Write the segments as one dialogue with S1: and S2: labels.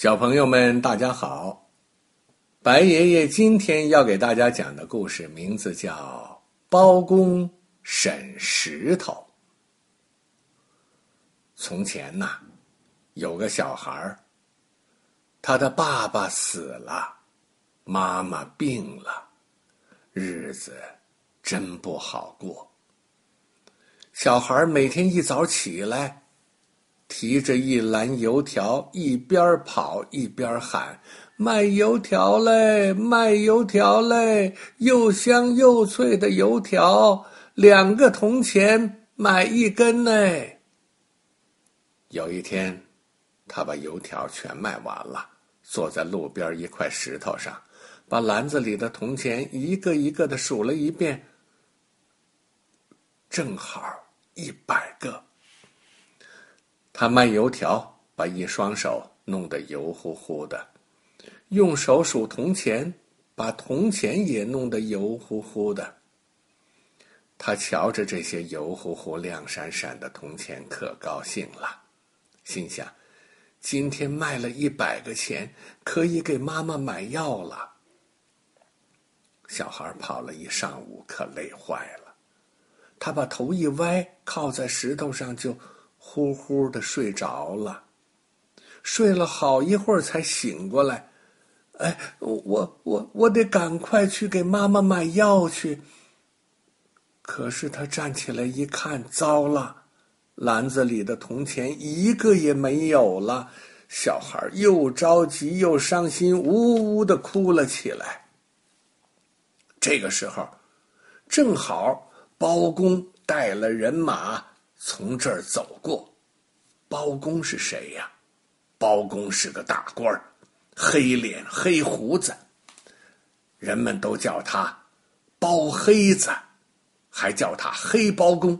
S1: 小朋友们，大家好！白爷爷今天要给大家讲的故事名字叫《包公审石头》。从前呐，有个小孩，他的爸爸死了，妈妈病了，日子真不好过。小孩每天一早起来。提着一篮油条，一边跑一边喊：“卖油条嘞，卖油条嘞！又香又脆的油条，两个铜钱买一根呢。”有一天，他把油条全卖完了，坐在路边一块石头上，把篮子里的铜钱一个一个的数了一遍，正好一百个。他卖油条，把一双手弄得油乎乎的；用手数铜钱，把铜钱也弄得油乎乎的。他瞧着这些油乎乎、亮闪闪的铜钱，可高兴了，心想：今天卖了一百个钱，可以给妈妈买药了。小孩跑了一上午，可累坏了。他把头一歪，靠在石头上就。呼呼的睡着了，睡了好一会儿才醒过来。哎，我我我得赶快去给妈妈买药去。可是他站起来一看，糟了，篮子里的铜钱一个也没有了。小孩又着急又伤心，呜呜的哭了起来。这个时候，正好包公带了人马。从这儿走过，包公是谁呀？包公是个大官儿，黑脸黑胡子，人们都叫他包黑子，还叫他黑包公。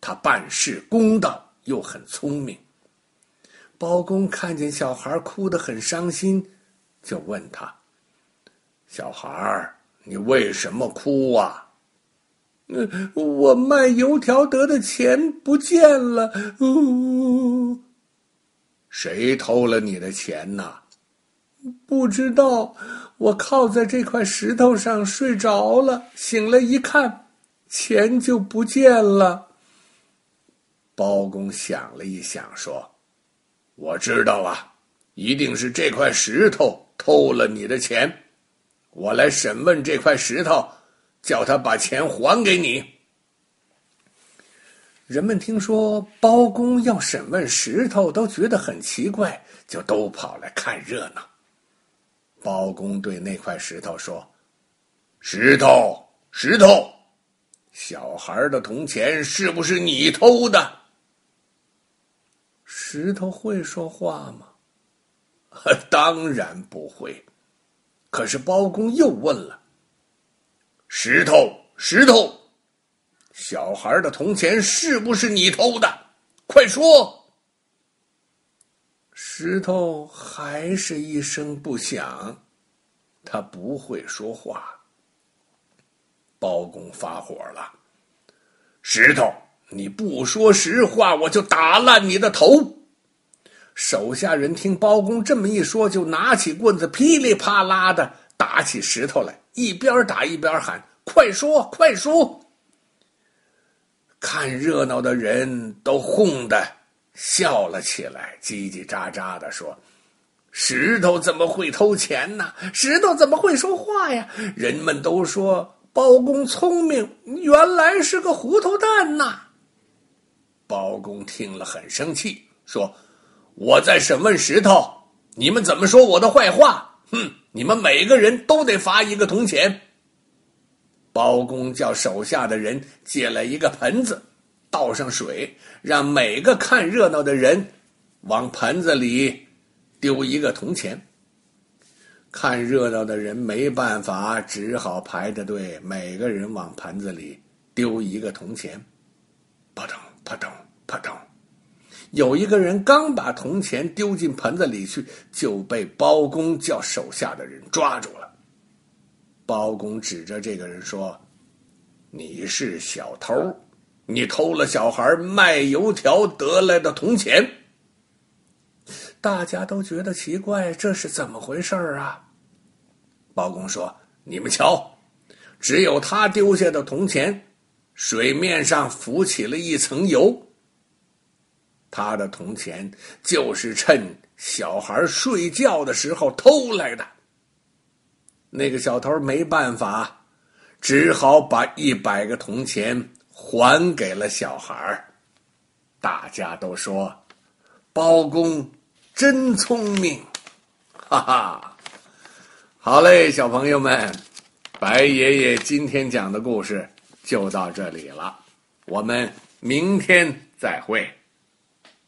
S1: 他办事公道，又很聪明。包公看见小孩哭得很伤心，就问他：“小孩儿，你为什么哭啊？”嗯，我卖油条得的钱不见了。呜，谁偷了你的钱呢？不知道。我靠在这块石头上睡着了，醒了一看，钱就不见了。包公想了一想，说：“我知道了，一定是这块石头偷了你的钱。我来审问这块石头。”叫他把钱还给你。人们听说包公要审问石头，都觉得很奇怪，就都跑来看热闹。包公对那块石头说：“石头，石头，小孩的铜钱是不是你偷的？”石头会说话吗？当然不会。可是包公又问了。石头，石头，小孩的铜钱是不是你偷的？快说！石头还是一声不响，他不会说话。包公发火了：“石头，你不说实话，我就打烂你的头！”手下人听包公这么一说，就拿起棍子，噼里啪啦的打起石头来。一边打一边喊：“快说，快说！”看热闹的人都哄得笑了起来，叽叽喳喳的说：“石头怎么会偷钱呢？石头怎么会说话呀？”人们都说包公聪明，原来是个糊涂蛋呐。包公听了很生气，说：“我在审问石头，你们怎么说我的坏话？”哼！你们每个人都得罚一个铜钱。包公叫手下的人借来一个盆子，倒上水，让每个看热闹的人往盆子里丢一个铜钱。看热闹的人没办法，只好排着队，每个人往盆子里丢一个铜钱。有一个人刚把铜钱丢进盆子里去，就被包公叫手下的人抓住了。包公指着这个人说：“你是小偷，你偷了小孩卖油条得来的铜钱。”大家都觉得奇怪，这是怎么回事啊？包公说：“你们瞧，只有他丢下的铜钱，水面上浮起了一层油。他的铜钱就是趁小孩睡觉的时候偷来的。那个小偷没办法，只好把一百个铜钱还给了小孩。大家都说，包公。”真聪明，哈哈！好嘞，小朋友们，白爷爷今天讲的故事就到这里了，我们明天再会。